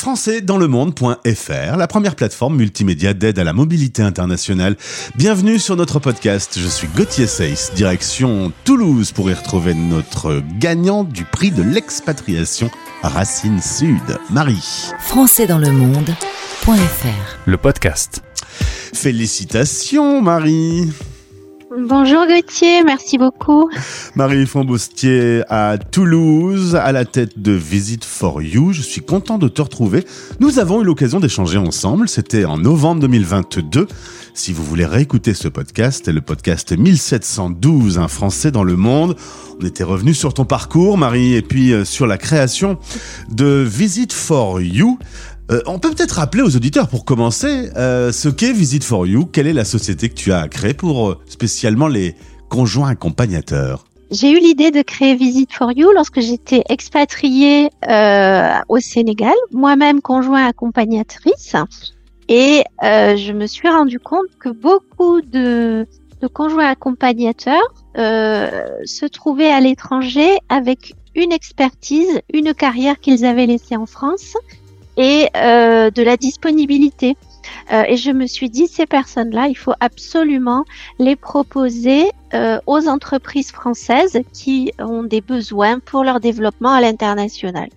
françaisdanslemonde.fr, la première plateforme multimédia d'aide à la mobilité internationale. Bienvenue sur notre podcast. Je suis Gauthier Seyss, direction Toulouse pour y retrouver notre gagnant du prix de l'expatriation Racine Sud, Marie. françaisdanslemonde.fr le podcast. Félicitations Marie. Bonjour Gauthier, merci beaucoup. Marie Fomboustier à Toulouse, à la tête de Visit for You. Je suis content de te retrouver. Nous avons eu l'occasion d'échanger ensemble. C'était en novembre 2022. Si vous voulez réécouter ce podcast, le podcast 1712, un Français dans le monde. On était revenu sur ton parcours, Marie, et puis euh, sur la création de Visit for You. Euh, on peut peut-être rappeler aux auditeurs pour commencer euh, ce qu'est Visit for You. Quelle est la société que tu as créée pour euh, spécialement les conjoints accompagnateurs? J'ai eu l'idée de créer Visit for You lorsque j'étais expatriée au Sénégal, moi-même conjoint accompagnatrice, et je me suis rendu compte que beaucoup de, conjoints accompagnateurs se trouvaient à l'étranger avec une expertise, une carrière qu'ils avaient laissée en France et euh, de la disponibilité. Euh, et je me suis dit, ces personnes-là, il faut absolument les proposer euh, aux entreprises françaises qui ont des besoins pour leur développement à l'international.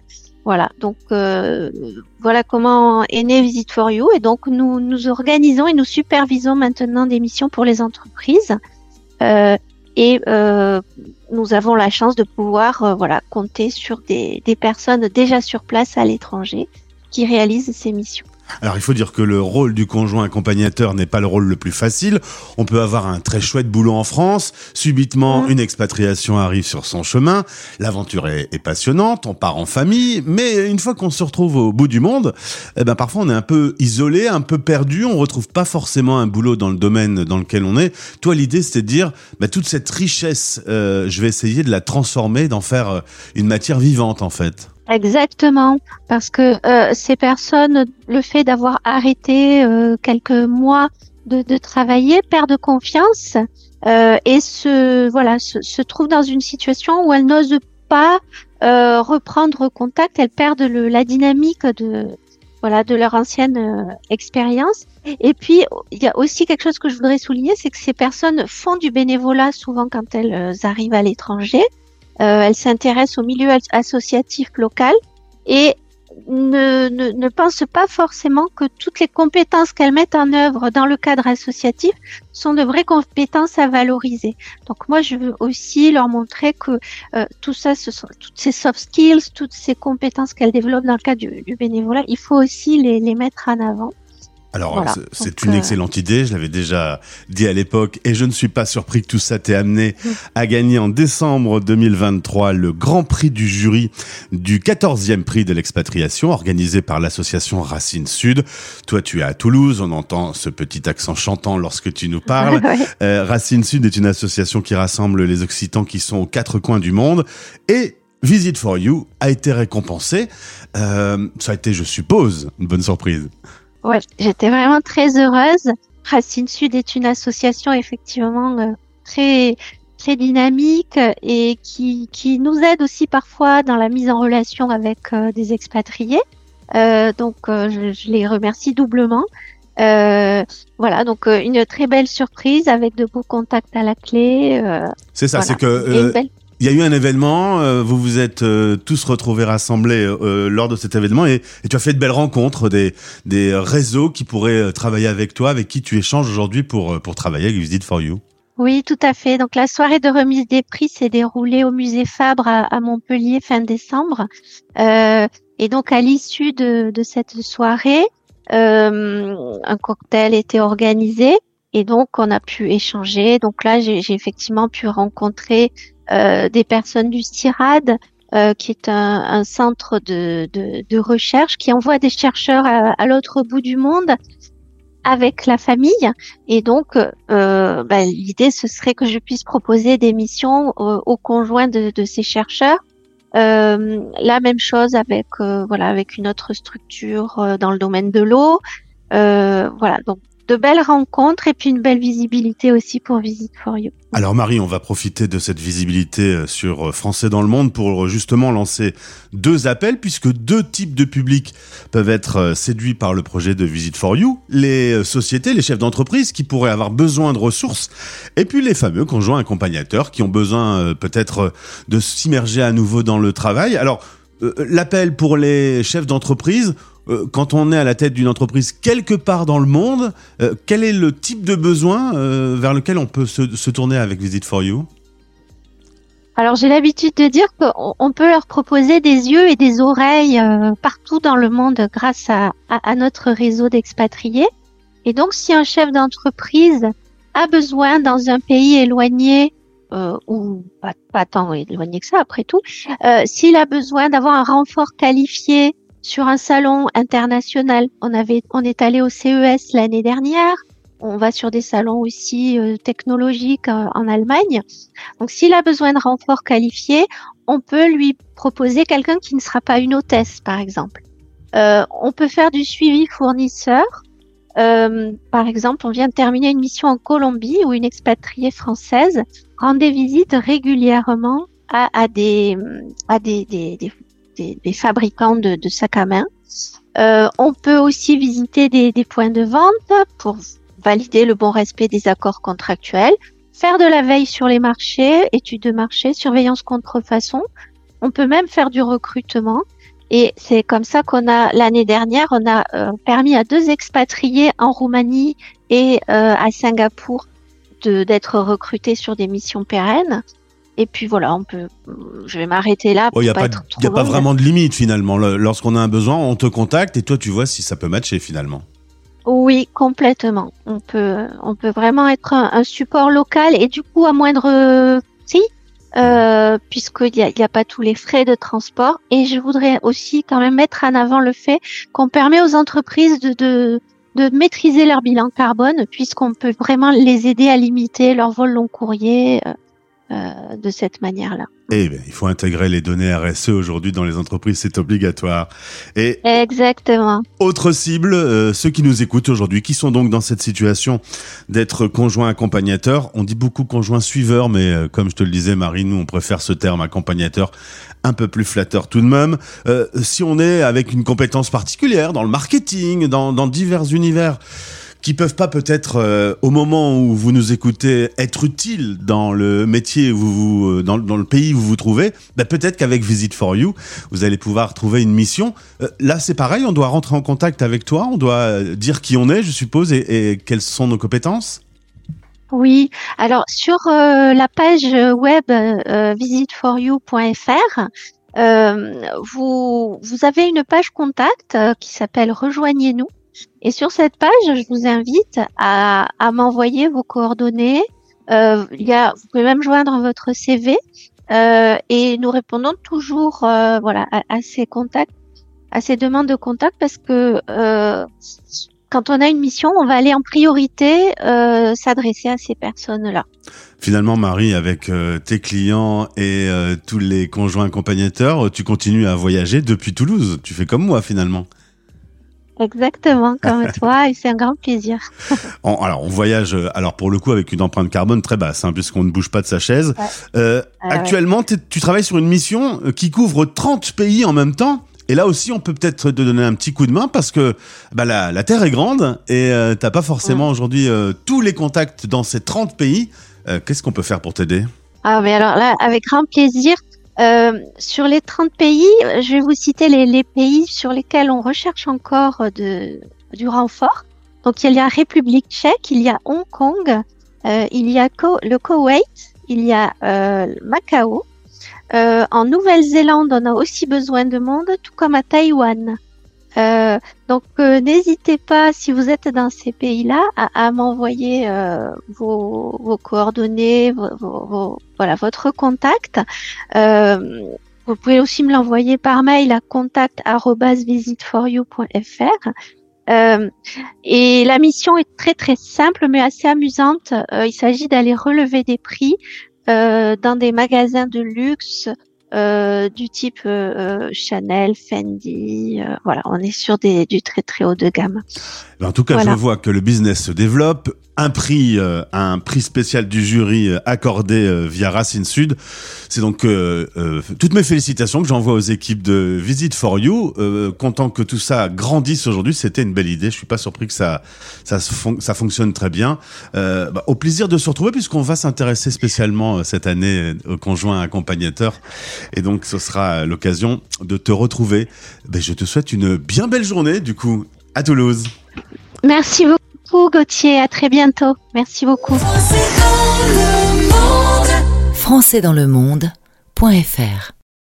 Voilà, donc euh, voilà comment est né Visit for You. Et donc nous nous organisons et nous supervisons maintenant des missions pour les entreprises. Euh, et euh, nous avons la chance de pouvoir euh, voilà compter sur des, des personnes déjà sur place à l'étranger qui réalisent ces missions. Alors il faut dire que le rôle du conjoint accompagnateur n'est pas le rôle le plus facile. On peut avoir un très chouette boulot en France, subitement Mhm. une expatriation arrive sur son chemin, l'aventure est, est passionnante, on part en famille, mais une fois qu'on se retrouve au bout du monde, eh ben parfois on est un peu isolé, un peu perdu, on retrouve pas forcément un boulot dans le domaine dans lequel on est. Toi l'idée c'était de dire bah, toute cette richesse, euh, je vais essayer de la transformer, d'en faire euh, une matière vivante en fait. Exactement, parce que euh, ces personnes, le fait d'avoir arrêté euh, quelques mois de, de travailler, perdent confiance euh, et se voilà se, se trouvent dans une situation où elles n'osent pas euh, reprendre contact, elles perdent le, la dynamique de voilà de leur ancienne euh, expérience. Et puis il y a aussi quelque chose que je voudrais souligner, c'est que ces personnes font du bénévolat souvent quand elles euh, arrivent à l'étranger. Euh, elles s'intéressent au milieu as- associatif local et ne, ne, ne pensent pas forcément que toutes les compétences qu'elles mettent en œuvre dans le cadre associatif sont de vraies compétences à valoriser. Donc moi, je veux aussi leur montrer que euh, tout ça, ce sont toutes ces soft skills, toutes ces compétences qu'elles développent dans le cadre du, du bénévolat, il faut aussi les, les mettre en avant. Alors, Voilà. c'est- une euh, excellente idée, je l'avais déjà dit à l'époque, et je ne suis pas surpris que tout ça t'ait amené à gagner en décembre 2023 le grand prix du jury du 14e prix de l'expatriation organisé par l'association Racine Sud. Toi, tu es à Toulouse, on entend ce petit accent chantant lorsque tu nous parles. Euh, Racine Sud est une association qui rassemble les Occitans qui sont aux quatre coins du monde et Visit for You a été récompensé. Euh, ça a été, je suppose, une bonne surprise. Ouais, j'étais vraiment très heureuse. Racine Sud est une association effectivement euh, très très dynamique et qui qui nous aide aussi parfois dans la mise en relation avec euh, des expatriés. Euh, donc euh, je, je les remercie doublement. Euh, voilà, donc euh, une très belle surprise avec de beaux contacts à la clé. euh, C'est ça, voilà. c'est que Il y a eu un événement, euh, vous vous êtes euh, tous retrouvés rassemblés euh, lors de cet événement et, et tu as fait de belles rencontres, des, des réseaux qui pourraient euh, travailler avec toi, avec qui tu échanges aujourd'hui pour, euh, pour travailler avec Visit for You. Oui, tout à fait. Donc la soirée de remise des prix s'est déroulée au musée Fabre à, à Montpellier fin décembre. Euh, et donc à l'issue de, de cette soirée, un cocktail était organisé et donc on a pu échanger. Donc là, j'ai effectivement pu rencontrer des personnes du CIRAD, euh, qui est un, un centre de, de, de recherche qui envoie des chercheurs à, à l'autre bout du monde avec la famille. Et donc, euh, bah, l'idée, ce serait que je puisse proposer des missions euh, aux conjoints de, de ces chercheurs. Euh, la même chose avec euh, voilà avec une autre structure euh, dans le domaine de l'eau. Euh, voilà, donc de belles rencontres et puis une belle visibilité aussi pour Visit for You. Alors Marie, on va profiter de cette visibilité euh, sur euh, Français dans le monde pour euh, justement lancer deux appels puisque deux types de publics peuvent être séduits par le projet de Visit for You. Les sociétés, les chefs d'entreprise qui pourraient avoir besoin de ressources et puis les fameux conjoints accompagnateurs qui ont besoin peut-être de s'immerger à nouveau dans le travail. Alors l'appel pour les chefs d'entreprise, euh, quand on est à la tête d'une entreprise quelque part dans le monde, euh, quel est le type de besoin euh, vers lequel on peut se, tourner avec Visit for You? Alors j'ai l'habitude de dire qu'on peut leur proposer des yeux et des oreilles partout dans le monde grâce à, notre réseau d'expatriés. Et donc si un chef d'entreprise a besoin dans un pays éloigné ou pas, pas, tant éloigné que ça après tout, s'il a besoin d'avoir un renfort qualifié sur un salon international. On avait, on est allé au CES l'année dernière. On va sur des salons aussi euh, technologiques euh, en Allemagne. Donc, s'il a besoin de renfort qualifié, on peut lui proposer quelqu'un qui ne sera pas une hôtesse, par exemple. Euh, on peut faire du suivi fournisseur. par exemple, on vient de terminer une mission en Colombie où une expatriée française rendait visite régulièrement à, à des, à des, des, des, des, fabricants de, de, sacs à main. Euh, on peut aussi visiter des, des, points de vente pour valider le bon respect des accords contractuels, faire de la veille sur les marchés, études de marché, surveillance contrefaçon. On peut même faire du recrutement. Et c'est comme ça qu'on a l'année dernière, on a euh, permis à deux expatriés en Roumanie et euh, à Singapour d'être recrutés sur des missions pérennes. Et puis voilà, on peut. Je vais m'arrêter là. Il n'y a, pas, y a pas vraiment de limite finalement. Lorsqu'on a un besoin, on te contacte et toi tu vois si ça peut matcher finalement. Oui, complètement. On peut, on peut vraiment être un, support local et du coup à moindre si, euh, puisqu'il n'y a, y a pas tous les frais de transport. Et je voudrais aussi quand même mettre en avant le fait qu'on permet aux entreprises de, de, de maîtriser leur bilan carbone, puisqu'on peut vraiment les aider à limiter leur vol long courrier. Euh, euh, de cette manière-là. Eh bien, il faut intégrer les données RSE aujourd'hui dans les entreprises, c'est obligatoire. Et Exactement. Autre cible, euh, ceux qui nous écoutent aujourd'hui, qui sont donc dans cette situation d'être conjoint accompagnateur. On dit beaucoup conjoint suiveur, mais euh, comme je te le disais, Marie, nous, on préfère ce terme accompagnateur un peu plus flatteur tout de même. si on est avec une compétence particulière dans le marketing, dans, dans divers univers, qui peuvent pas peut-être euh, au moment où vous nous écoutez être utiles dans le métier où vous euh, dans, dans, le pays où vous vous trouvez, bah peut-être qu'avec Visit for You, vous allez pouvoir trouver une mission. Euh, là, c'est pareil, on doit rentrer en contact avec toi, on doit dire qui on est, je suppose, et, et quelles sont nos compétences? Oui, alors sur la page web visitforyou.fr, vous, vous avez une page contact qui s'appelle Rejoignez-nous. Et sur cette page, je vous invite à, m'envoyer vos coordonnées. Euh, il y a, vous pouvez même joindre votre CV euh, et nous répondons toujours euh, voilà, à, ces contacts, à ces demandes de contact parce que quand on a une mission, on va aller en priorité s'adresser à ces personnes-là. Finalement, Marie, avec tes clients et tous les conjoints accompagnateurs, tu continues à voyager depuis Toulouse. Tu fais comme moi finalement. Exactement, comme toi, et c'est un grand plaisir. alors, on voyage, euh, alors pour le coup, avec une empreinte carbone très basse, hein, puisqu'on ne bouge pas de sa chaise. Euh, actuellement, tu travailles sur une mission euh, qui couvre 30 pays en même temps. Et là aussi, on peut peut-être te donner un petit coup de main parce que bah, la, la Terre est grande et tu t'as pas forcément aujourd'hui tous les contacts dans ces 30 pays. Qu'est-ce qu'on peut faire pour t'aider? Ah, mais alors là, avec grand plaisir. Euh, sur les 30 pays, je vais vous citer les, les, pays sur lesquels on recherche encore de, du renfort. Donc il y a République tchèque, il y a Hong Kong, euh, il y a le Koweït, il y a euh, Macao. Euh, en Nouvelle-Zélande, on a aussi besoin de monde, tout comme à Taïwan. Euh, donc euh, n'hésitez pas, si vous êtes dans ces pays-là, à, m'envoyer euh, vos, vos, coordonnées, vos, voilà votre contact. vous pouvez aussi me l'envoyer par mail à contact@visitforyou.fr. et la mission est très très simple mais assez amusante. il s'agit d'aller relever des prix dans des magasins de luxe euh, du type euh, Chanel, Fendi. voilà, on est sur des, du très très haut de gamme. En tout cas, je vois que le business se développe. Un prix, un prix spécial du jury accordé via Racine Sud. C'est donc toutes mes félicitations que j'envoie aux équipes de Visit for You. content que tout ça grandisse aujourd'hui. C'était une belle idée. Je suis pas surpris que ça ça, ça fonctionne très bien. Bah, au plaisir de se retrouver puisqu'on va s'intéresser spécialement cette année au conjoint accompagnateur. Et donc, ce sera l'occasion de te retrouver. Ben, je te souhaite une bien belle journée, du coup, à Toulouse. Merci beaucoup, Gauthier. À très bientôt. Merci beaucoup. Français dans le monde.fr